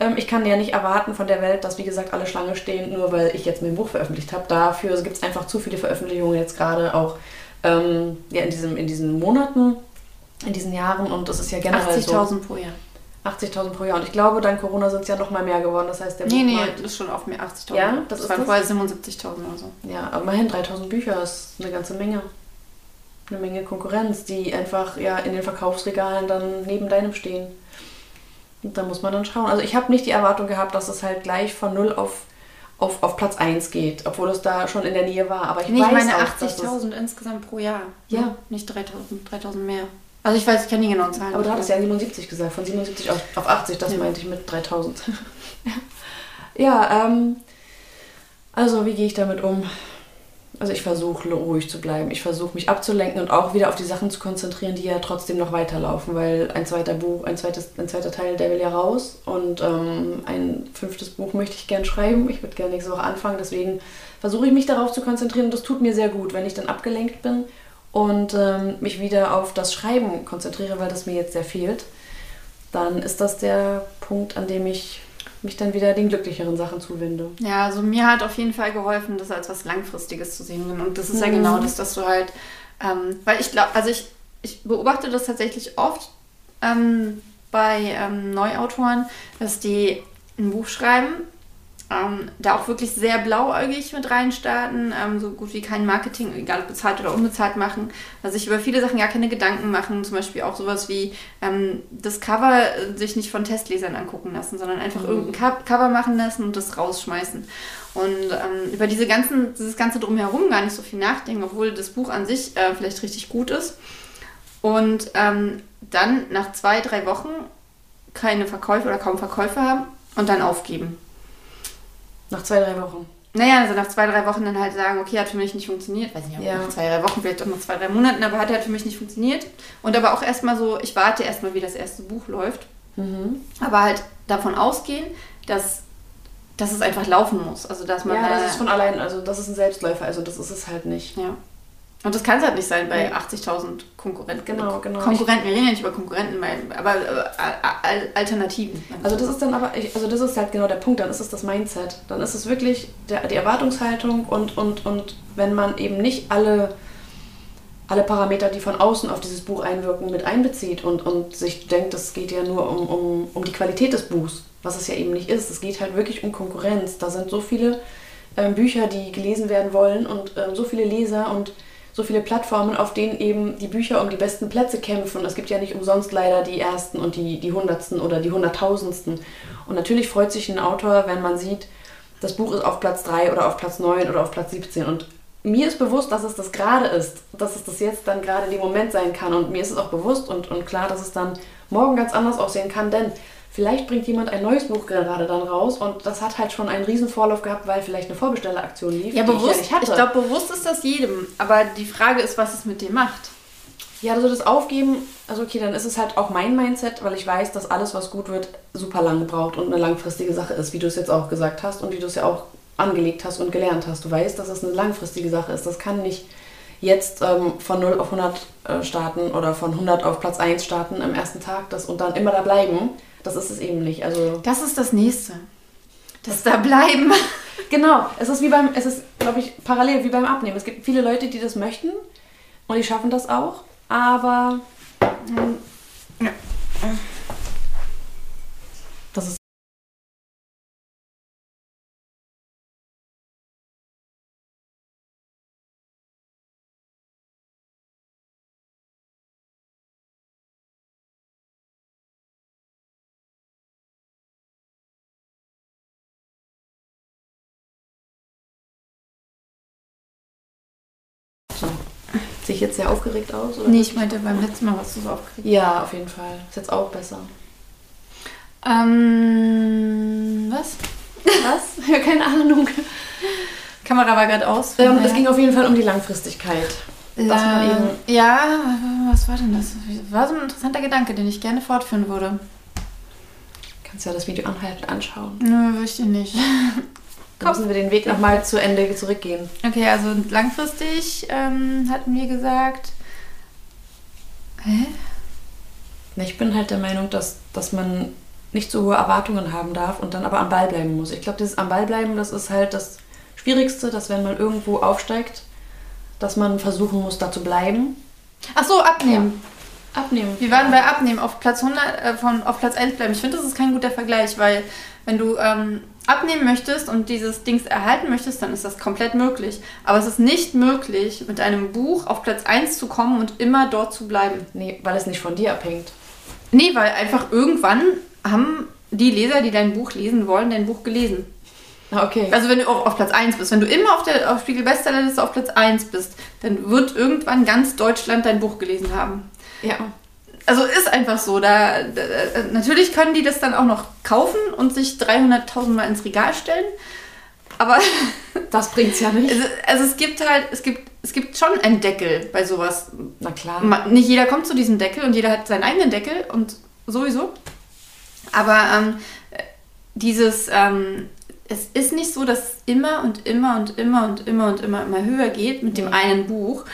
Ähm, ich kann ja nicht erwarten von der Welt, dass, wie gesagt, alle Schlange stehen, nur weil ich jetzt mein Buch veröffentlicht habe. Dafür gibt es einfach zu viele Veröffentlichungen jetzt gerade auch ähm, ja, in, diesem, in diesen Monaten, in diesen Jahren und das ist ja generell so. 80.000 pro Jahr. 80.000 pro Jahr. Und ich glaube, dank Corona sind es ja noch mal mehr geworden. Das heißt, der Nee, nee, das ist schon auf mir 80.000. Ja, das das ist waren vorher 77.000 oder so. Ja, aber immerhin 3.000 Bücher ist eine ganze Menge. eine Menge Konkurrenz, die einfach ja in den Verkaufsregalen dann neben deinem stehen. Und da muss man dann schauen. Also ich habe nicht die Erwartung gehabt, dass es halt gleich von 0 auf, auf, auf Platz 1 geht, obwohl es da schon in der Nähe war. Aber ich Nee, ich weiß meine dass es- 80.000 insgesamt pro Jahr. Ja. Nicht 3.000, 3.000 mehr. Also ich weiß, ich kenne die genauen Zahlen. Aber du hattest ja 77 gesagt, von 77 auf, auf 80, das Ja. meinte ich mit 3000. ja, ähm, also wie gehe ich damit um? Also ich versuche ruhig zu bleiben. Ich versuche mich abzulenken und auch wieder auf die Sachen zu konzentrieren, die ja trotzdem noch weiterlaufen, weil ein zweiter Buch, ein zweites, ein zweiter Teil, der will ja raus und ähm, ein fünftes Buch möchte ich gern schreiben. Ich würde gerne nächste Woche anfangen, deswegen versuche ich mich darauf zu konzentrieren und das tut mir sehr gut, wenn ich dann abgelenkt bin und ähm, mich wieder auf das Schreiben konzentriere, weil das mir jetzt sehr fehlt, dann ist das der Punkt, an dem ich mich dann wieder den glücklicheren Sachen zuwende. Ja, also mir hat auf jeden Fall geholfen, das als was Langfristiges zu sehen. Und das ist ja Mhm. genau das, dass du halt, ähm, weil ich glaube, also ich, ich beobachte das tatsächlich oft ähm, bei ähm, Neuautoren, dass die ein Buch schreiben, ähm, da auch wirklich sehr blauäugig mit reinstarten, ähm, so gut wie kein Marketing, egal ob bezahlt oder unbezahlt machen, also sich über viele Sachen gar keine Gedanken machen, zum Beispiel auch sowas wie ähm, das Cover äh, sich nicht von Testlesern angucken lassen, sondern einfach Mhm. irgendein Co- Cover machen lassen und das rausschmeißen. Und ähm, über diese ganzen, dieses ganze Drumherum gar nicht so viel nachdenken, obwohl das Buch an sich äh, vielleicht richtig gut ist. Und ähm, dann nach zwei, drei Wochen keine Verkäufe oder kaum Verkäufe haben und dann aufgeben. Nach zwei, drei Wochen. Naja, also nach zwei, drei Wochen dann halt sagen, okay, hat für mich nicht funktioniert. Weiß nicht, ob Ja. nach zwei, drei Wochen, vielleicht auch nach zwei, drei Monaten, aber hat halt für mich nicht funktioniert. Und aber auch erstmal so, ich warte erstmal, wie das erste Buch läuft. Mhm. Aber halt davon ausgehen, dass, dass es einfach laufen muss. Also dass man Ja, da, das ist von allein, also das ist ein Selbstläufer, also das ist es halt nicht. ja. Und das kann es halt nicht sein bei Nee. 80.000 Konkurrenten. Genau, genau. Konkurrenten, wir reden ja nicht über Konkurrenten, aber äh, Al- Alternativen. Also das ist dann aber, also das ist halt genau der Punkt, dann ist es das Mindset. Dann ist es wirklich der, die Erwartungshaltung und, und, und wenn man eben nicht alle, alle Parameter, die von außen auf dieses Buch einwirken, mit einbezieht und, und sich denkt, es geht ja nur um, um, um die Qualität des Buchs, was es ja eben nicht ist. Es geht halt wirklich um Konkurrenz. Da sind so viele ähm, Bücher, die gelesen werden wollen und ähm, so viele Leser und so viele Plattformen, auf denen eben die Bücher um die besten Plätze kämpfen. Es gibt ja nicht umsonst leider die ersten und die, die hundertsten oder die hunderttausendsten. Und natürlich freut sich ein Autor, wenn man sieht, das Buch ist auf Platz 3 oder auf Platz 9 oder auf Platz 17. Und mir ist bewusst, dass es das gerade ist, dass es das jetzt dann gerade der Moment sein kann. Und mir ist es auch bewusst und, und klar, dass es dann morgen ganz anders aussehen kann, denn vielleicht bringt jemand ein neues Buch gerade dann raus und das hat halt schon einen riesen Vorlauf gehabt, weil vielleicht eine Vorbestelleraktion lief, Ja, bewusst. ich ja Ich, glaube, bewusst ist das jedem. Aber die Frage ist, was es mit dir macht. Ja, also das Aufgeben, also okay, dann ist es halt auch mein Mindset, weil ich weiß, dass alles, was gut wird, super lange braucht und eine langfristige Sache ist, wie du es jetzt auch gesagt hast und wie du es ja auch angelegt hast und gelernt hast. Du weißt, dass es eine langfristige Sache ist. Das kann nicht jetzt ähm, von 0 auf 100 äh, starten oder von 100 auf Platz 1 starten am ersten Tag das, und dann immer da bleiben. Das ist es eben nicht. Also Das ist das Nächste. Das da bleiben. Genau, es ist wie beim, es ist, glaube ich, parallel wie beim Abnehmen. Es gibt viele Leute, die das möchten und die schaffen das auch, aber das Sehe ich jetzt sehr aufgeregt aus? Oder? Nee, ich meinte beim letzten Mal warst du so aufgeregt. Ja, auf jeden Fall. Ist jetzt auch besser. Ähm, was? Was? Ja, keine Ahnung. Kamera war gerade aus. Ähm, es ging auf jeden Fall um die Langfristigkeit. eben- ja, was war denn das? War so ein interessanter Gedanke, den ich gerne fortführen würde. Kannst ja das Video anhalten, anschauen. Nö, möchte ich nicht. Müssen wir den Weg nochmal zu Ende zurückgehen. Okay, also langfristig ähm, hatten wir gesagt. Hä? Ich bin halt der Meinung, dass, dass man nicht so hohe Erwartungen haben darf und dann aber am Ball bleiben muss. Ich glaube, dieses am Ball bleiben, das ist halt das Schwierigste, dass wenn man irgendwo aufsteigt, dass man versuchen muss, da zu bleiben. Ach so, abnehmen. Abnehmen. Wir waren bei Abnehmen auf Platz 100, äh, von, auf Platz 1 bleiben. Ich finde, das ist kein guter Vergleich, weil wenn du ähm, abnehmen möchtest und dieses Dings erhalten möchtest, dann ist das komplett möglich. Aber es ist nicht möglich, mit einem Buch auf Platz 1 zu kommen und immer dort zu bleiben. Nee, weil es nicht von dir abhängt. Nee, weil einfach irgendwann haben die Leser, die dein Buch lesen wollen, dein Buch gelesen. Ah, Okay. Also wenn du auf, auf Platz 1 bist, wenn du immer auf der auf Spiegel Bestsellerliste auf Platz 1 bist, dann wird irgendwann ganz Deutschland dein Buch gelesen haben. ja. Also ist einfach so. Da, da, natürlich können die das dann auch noch kaufen und sich 300.000 Mal ins Regal stellen. Aber Das bringt's ja nicht. also, also es gibt halt, es gibt, es gibt schon einen Deckel bei sowas. Na klar. Nicht jeder kommt zu diesem Deckel und jeder hat seinen eigenen Deckel und sowieso. Aber ähm, dieses, ähm, es ist nicht so, dass es immer und immer und immer und immer und immer immer höher geht mit dem einen Buch,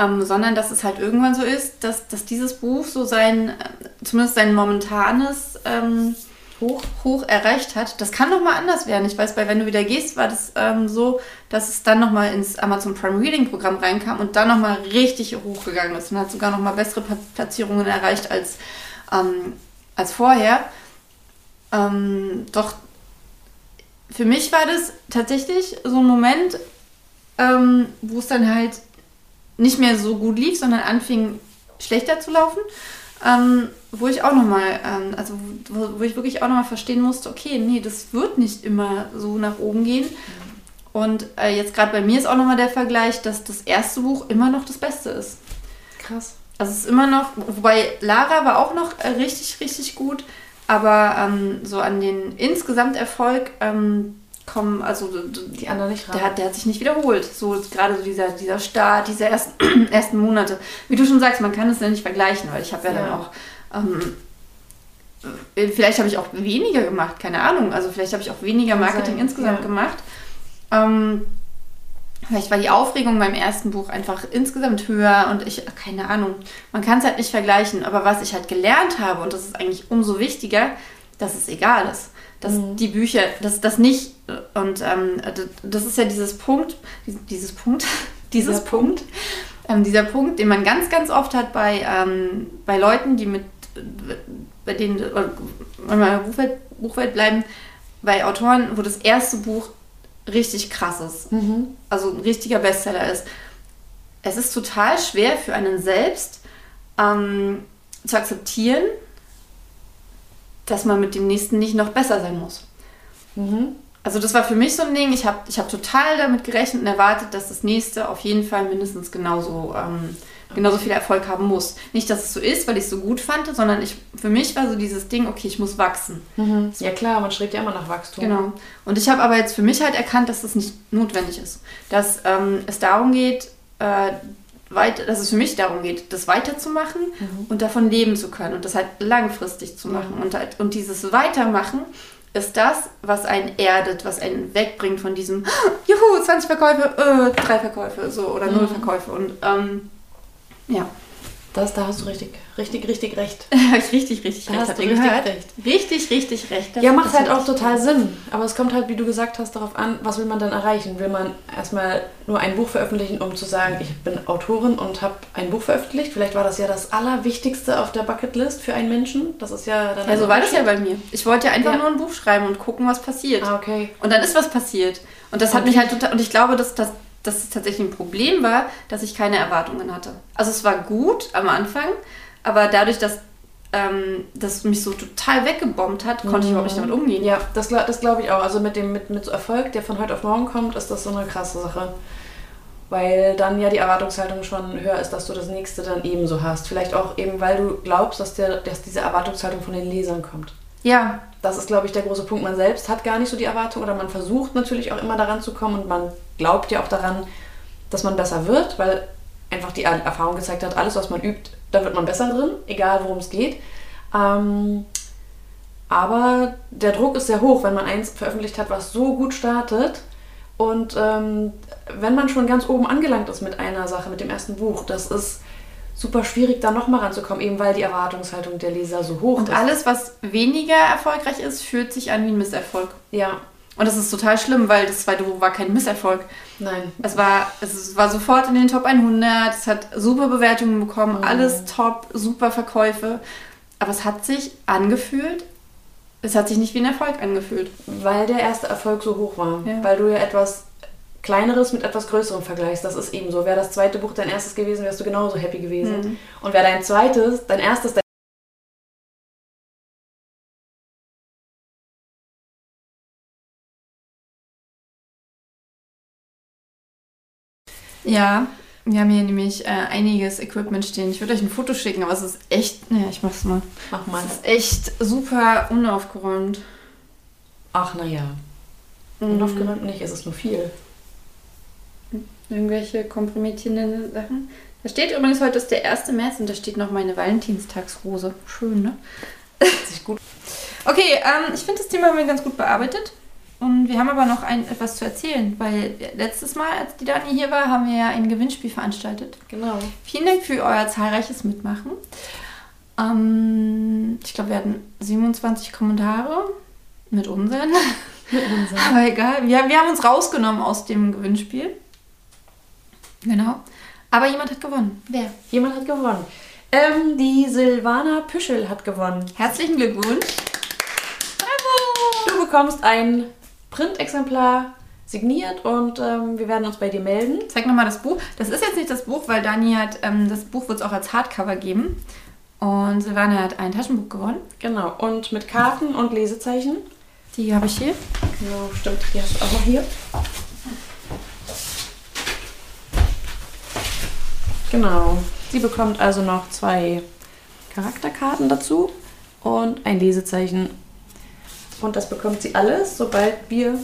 ähm, sondern dass es halt irgendwann so ist, dass, dass dieses Buch so sein, äh, zumindest sein momentanes ähm, Hoch. hoch erreicht hat. Das kann noch mal anders werden. Ich weiß, bei Wenn du wieder gehst, war das ähm, so, dass es dann noch mal ins Amazon Prime Reading Programm reinkam und dann noch mal richtig hochgegangen ist und hat sogar noch mal bessere Platzierungen erreicht als, ähm, als vorher. Ähm, doch für mich war das tatsächlich so ein Moment, ähm, wo es dann halt nicht mehr so gut lief, sondern anfing schlechter zu laufen. Ähm, wo ich auch nochmal, ähm, also wo, wo ich wirklich auch nochmal verstehen musste, okay, nee, das wird nicht immer so nach oben gehen. Und äh, jetzt gerade bei mir ist auch nochmal der Vergleich, dass das erste Buch immer noch das Beste ist. Krass. Also es ist immer noch, wobei Lara war auch noch äh, richtig, richtig gut, aber ähm, so an den Insgesamterfolg ähm, kommen, also Die anderen nicht ran. der hat, der hat sich nicht wiederholt. So gerade so dieser, dieser Start, diese ersten, ersten Monate. Wie du schon sagst, man kann es ja nicht vergleichen, weil ich habe ja, dann Ja. auch. Ähm, äh, vielleicht habe ich auch weniger gemacht, keine Ahnung. Also vielleicht habe ich auch weniger Marketing sein, insgesamt ja. gemacht. Ähm, vielleicht war die Aufregung beim ersten Buch einfach insgesamt höher und ich, keine Ahnung. Man kann es halt nicht vergleichen. Aber was ich halt gelernt habe, und das ist eigentlich umso wichtiger, dass es egal ist. Dass Mhm. die Bücher, dass das nicht, und ähm, das ist ja dieses Punkt, dieses Punkt, dieses Dieser Punkt, ähm, dieser Punkt, den man ganz, ganz oft hat bei, ähm, bei Leuten, die mit, bei denen, äh, wenn wir in der Buchwelt, Buchwelt bleiben, bei Autoren, wo das erste Buch richtig krass ist, Mhm. also ein richtiger Bestseller ist. Es ist total schwer für einen selbst ähm, zu akzeptieren, dass man mit dem nächsten nicht noch besser sein muss. Mhm. Also das war für mich so ein Ding, ich habe ich hab total damit gerechnet und erwartet, dass das nächste auf jeden Fall mindestens genauso, ähm, genauso viel Erfolg haben muss. Nicht, dass es so ist, weil ich es so gut fand, sondern ich, für mich war so dieses Ding, okay, ich muss wachsen. Mhm. Ja klar, man strebt ja immer nach Wachstum. Genau. Und ich habe aber jetzt für mich halt erkannt, dass das nicht notwendig ist. Dass ähm, es darum geht, äh, weit, dass es für mich darum geht, das weiterzumachen und davon leben zu können und das halt langfristig zu machen. Und, halt, und dieses Weitermachen ist das, was einen erdet, was einen wegbringt von diesem Juhu, 20 Verkäufe, äh, drei Verkäufe so oder null Verkäufe. Und ähm, ja, Das, da hast du richtig, richtig, richtig recht. richtig, richtig Da recht. hast du richtig gehört? recht. Richtig, richtig recht. Das- Ja, macht das halt hat auch total Sinn. Aber es kommt halt, wie du gesagt hast, darauf an, was will man dann erreichen? Will man erstmal nur ein Buch veröffentlichen, um zu sagen, ich bin Autorin und habe ein Buch veröffentlicht? Vielleicht war das ja das Allerwichtigste auf der Bucketlist für einen Menschen. Das ist ja dann Ja, so war das ja bei mir. Ich wollte ja einfach Ja. nur ein Buch schreiben und gucken, was passiert. Ah, okay. Und dann ist was passiert. Und das hat Und mich halt total. Und ich glaube, dass, dass, dass es tatsächlich ein Problem war, dass ich keine Erwartungen hatte. Also es war gut am Anfang, aber dadurch, dass ähm, das mich so total weggebombt hat, konnte ich überhaupt nicht damit umgehen. Ja, das, das glaube ich auch. Also mit dem mit, mit so Erfolg, der von heute auf morgen kommt, ist das so eine krasse Sache. Weil dann ja die Erwartungshaltung schon höher ist, dass du das nächste dann ebenso hast. Vielleicht auch eben, weil du glaubst, dass, der, dass diese Erwartungshaltung von den Lesern kommt. Ja, Das ist, glaube ich, der große Punkt. Man selbst hat gar nicht so die Erwartung oder man versucht natürlich auch immer daran zu kommen und man glaubt ja auch daran, dass man besser wird, weil einfach die Er- Erfahrung gezeigt hat, alles, was man übt, da wird man besser drin, egal worum es geht. Ähm, aber der Druck ist sehr hoch, wenn man eins veröffentlicht hat, was so gut startet. Und ähm, wenn man schon ganz oben angelangt ist mit einer Sache, mit dem ersten Buch, das ist super schwierig, da nochmal ranzukommen, eben weil die Erwartungshaltung der Leser so hoch und ist. alles, was weniger erfolgreich ist, fühlt sich an wie ein Misserfolg. Ja, Und das ist total schlimm, weil das zweite Buch war kein Misserfolg. nein. Es war, es war sofort in den Top 100, es hat super Bewertungen bekommen, Mhm. alles top, super Verkäufe. Aber es hat sich angefühlt Es hat sich nicht wie ein Erfolg angefühlt. Weil der erste Erfolg so hoch war. Ja. Weil du ja etwas Kleineres mit etwas Größerem vergleichst. Das ist eben so. Wäre das zweite Buch dein erstes gewesen, wärst du genauso happy gewesen. Mhm. Und wäre dein zweites, dein erstes, dein Ja, wir haben hier nämlich äh, einiges Equipment stehen. Ich würde euch ein Foto schicken, aber es ist echt. Ne, ich mach's mal. Mach mal. Es ist echt super unaufgeräumt. Ach, naja. Mhm. Unaufgeräumt nicht, es ist nur viel. Irgendwelche kompromittierenden Sachen. Da steht übrigens, heute ist der 1. März und da steht noch meine Valentinstagsrose. Schön, ne? Sich gut. Okay, ähm, ich finde das Thema haben wir ganz gut bearbeitet. Und wir haben aber noch ein, etwas zu erzählen, weil letztes Mal, als die Dani hier war, haben wir ja ein Gewinnspiel veranstaltet. Genau. Vielen Dank für euer zahlreiches Mitmachen. Ähm, ich glaube, wir hatten 27 Kommentare mit unseren. Mit unserem. Aber egal, wir, wir haben uns rausgenommen aus dem Gewinnspiel. Genau. Aber jemand hat gewonnen. Wer? Jemand hat gewonnen. Ähm, die Silvana Püschel hat gewonnen. Herzlichen Glückwunsch. Bravo! Du bekommst ein Printexemplar signiert und ähm, wir werden uns bei dir melden. Zeig nochmal das Buch. Das ist jetzt nicht das Buch, weil Dani hat, ähm, das Buch wird es auch als Hardcover geben. Und Silvana hat ein Taschenbuch gewonnen. Genau. Und mit Karten und Lesezeichen. Die habe ich hier. Genau, stimmt. Die hast du auch noch hier. Genau. Sie bekommt also noch zwei Charakterkarten dazu und ein Lesezeichen. Und das bekommt sie alles, sobald wir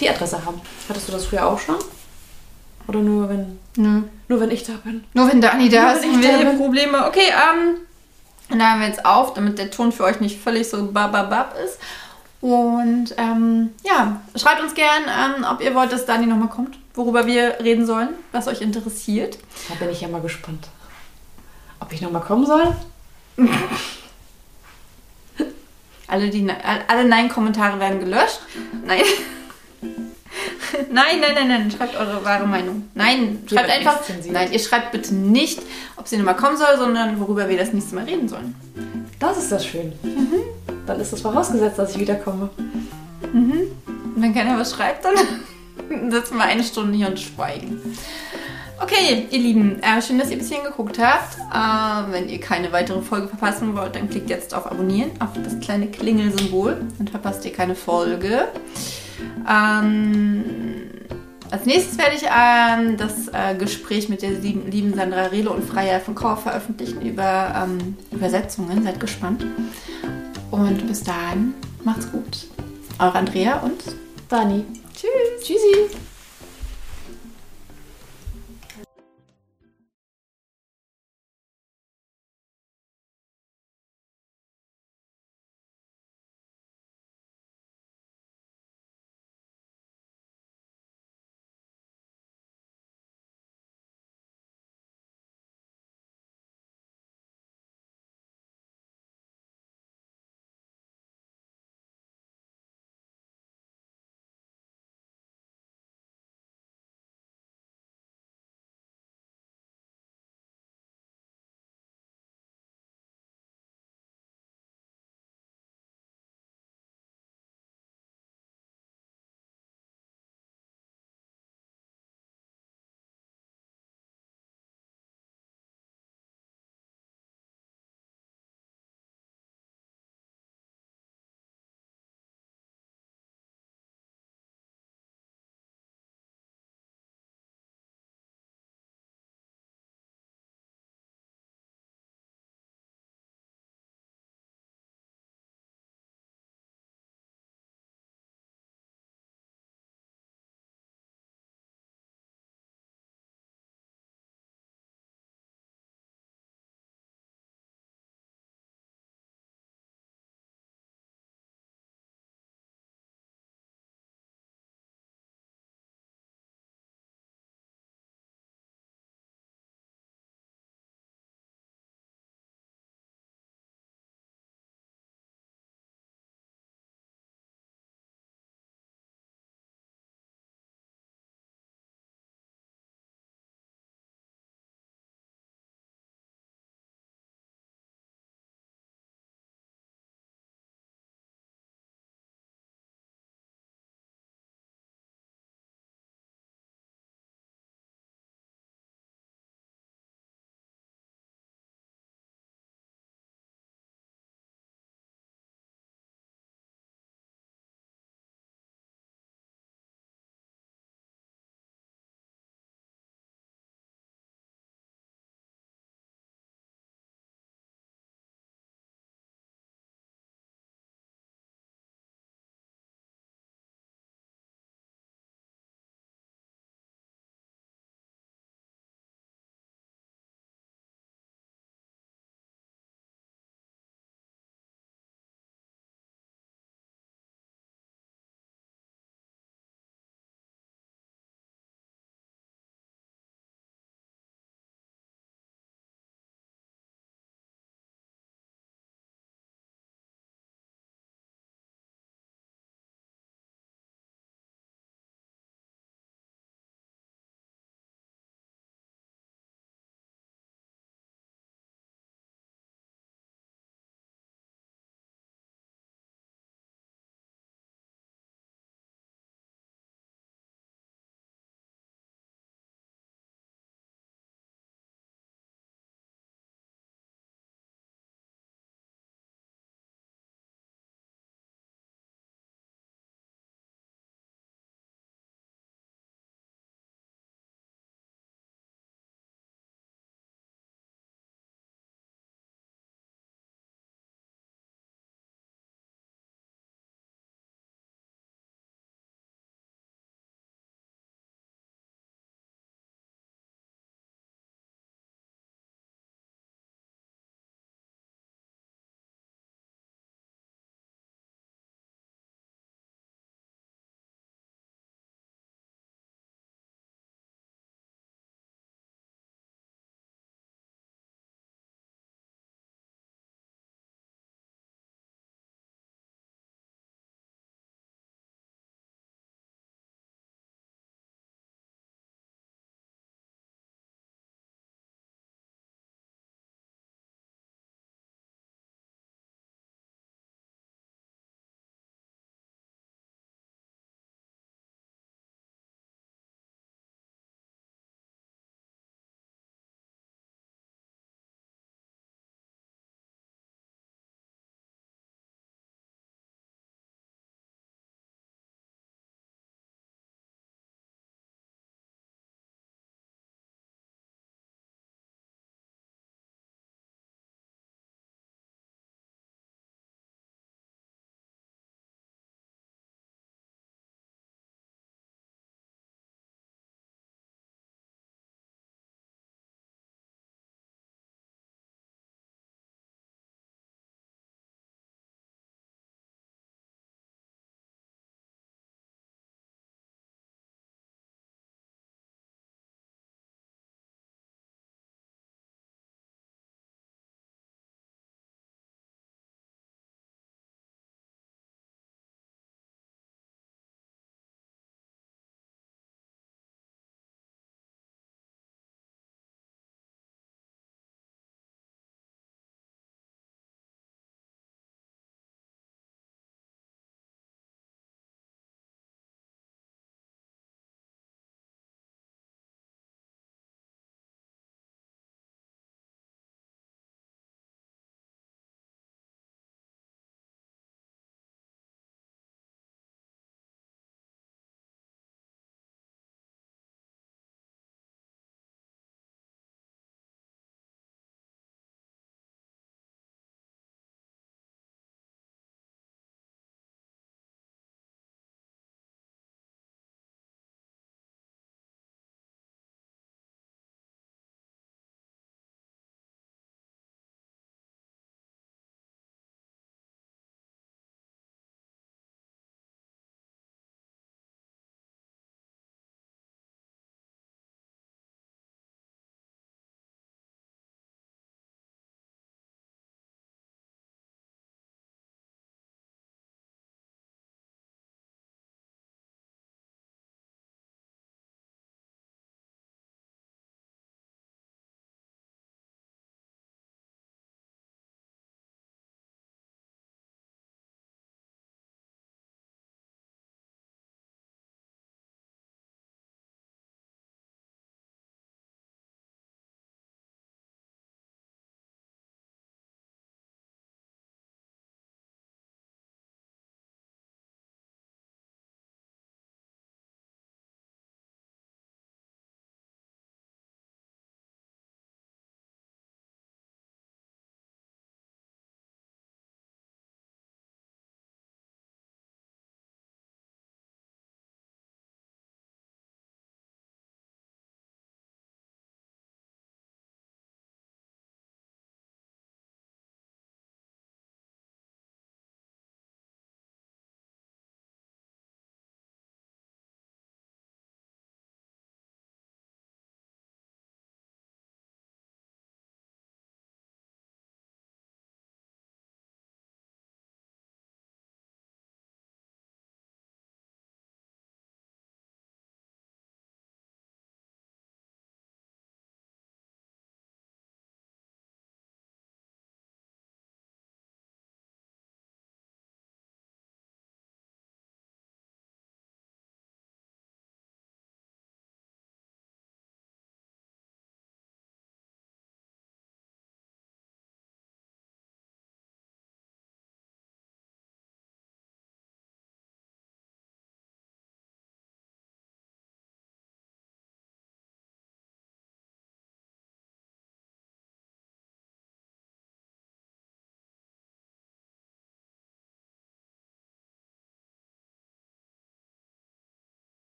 die Adresse haben. Hattest du das früher auch schon? Oder nur wenn, Nö. nur wenn ich da bin? Nur wenn Dani da Nur ist, haben ich wir da hier bin. Probleme. Okay, ähm, dann haben wir jetzt auf, damit der Ton für euch nicht völlig so bababab ist. Und ähm, ja, schreibt uns gern, ähm, ob ihr wollt, dass Dani nochmal kommt, worüber wir reden sollen, was euch interessiert. Da bin ich ja mal gespannt. Ob ich nochmal kommen soll? Alle, die, Ne- alle Nein-Kommentare werden gelöscht. Nein. Nein, nein, nein, nein, schreibt eure wahre Meinung. Nein, schreibt einfach. Nein, ihr schreibt bitte nicht, ob sie nochmal kommen soll, sondern worüber wir das nächste Mal reden sollen. Das ist das schön. Dann ist es vorausgesetzt, dass ich wiederkomme. Und wenn keiner was schreibt, dann sitzen wir eine Stunde hier und schweigen. Okay, ihr Lieben, äh, schön, dass ihr bis hierhin geguckt habt. Äh, wenn ihr keine weitere Folge verpassen wollt, dann klickt jetzt auf Abonnieren, auf das kleine Klingelsymbol. Dann verpasst ihr keine Folge. Ähm, als nächstes werde ich ähm, das äh, Gespräch mit der lieben, lieben Sandra Rehle und Freier von Kau veröffentlichen über ähm, Übersetzungen. Seid gespannt. Und bis dahin, macht's gut. Eure Andrea und Dani. Tschüss. Tschüssi.